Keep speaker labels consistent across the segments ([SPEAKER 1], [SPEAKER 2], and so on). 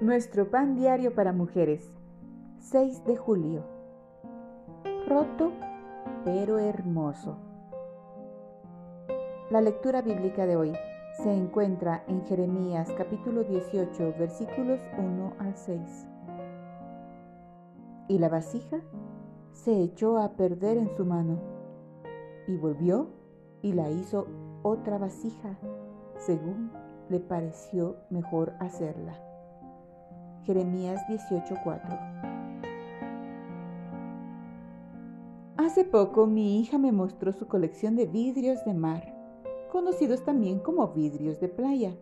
[SPEAKER 1] Nuestro pan diario para mujeres, 6 de julio. Roto pero hermoso. La lectura bíblica de hoy se encuentra en Jeremías capítulo 18 versículos 1 al 6. Y la vasija se echó a perder en su mano y volvió y la hizo otra vasija según le pareció mejor hacerla. Jeremías 18:4 Hace poco mi hija me mostró su colección de vidrios de mar, conocidos también como vidrios de playa.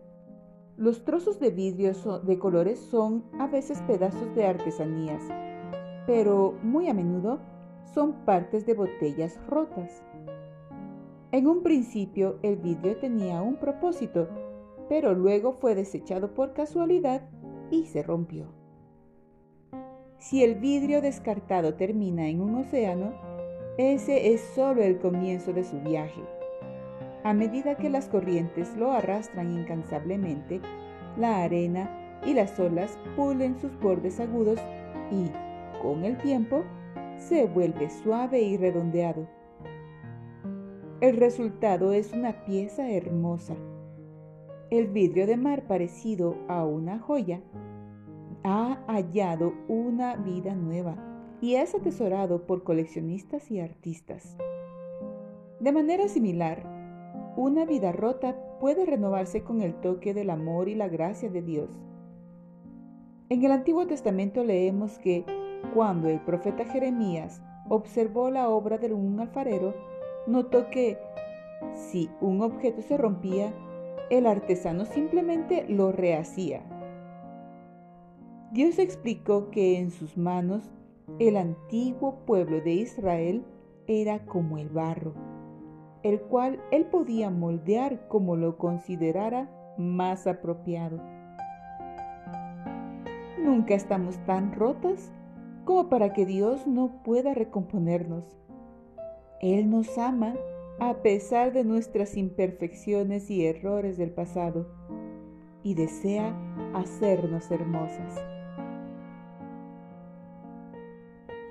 [SPEAKER 1] Los trozos de vidrios de colores son a veces pedazos de artesanías, pero muy a menudo son partes de botellas rotas. En un principio el vidrio tenía un propósito, pero luego fue desechado por casualidad y se rompió. Si el vidrio descartado termina en un océano, ese es solo el comienzo de su viaje. A medida que las corrientes lo arrastran incansablemente, la arena y las olas pulen sus bordes agudos y, con el tiempo, se vuelve suave y redondeado. El resultado es una pieza hermosa el vidrio de mar parecido a una joya ha hallado una vida nueva y es atesorado por coleccionistas y artistas. De manera similar, una vida rota puede renovarse con el toque del amor y la gracia de Dios. En el Antiguo Testamento leemos que cuando el profeta Jeremías observó la obra de un alfarero, notó que si un objeto se rompía, el artesano simplemente lo rehacía. Dios explicó que en sus manos el antiguo pueblo de Israel era como el barro, el cual él podía moldear como lo considerara más apropiado. Nunca estamos tan rotas como para que Dios no pueda recomponernos. Él nos ama a pesar de nuestras imperfecciones y errores del pasado, y desea hacernos hermosas.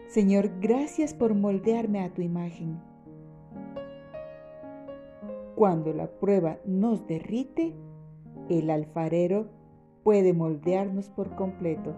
[SPEAKER 1] Señor, gracias por moldearme a tu imagen. Cuando la prueba nos derrite, el alfarero puede moldearnos por completo.